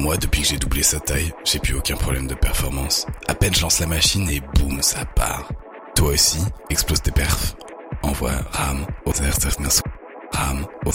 Moi, depuis que j'ai doublé sa taille, j'ai plus aucun problème de performance. À peine je lance la machine et boum, ça part. Toi aussi, explose tes perfs. Envoie RAM au Ram au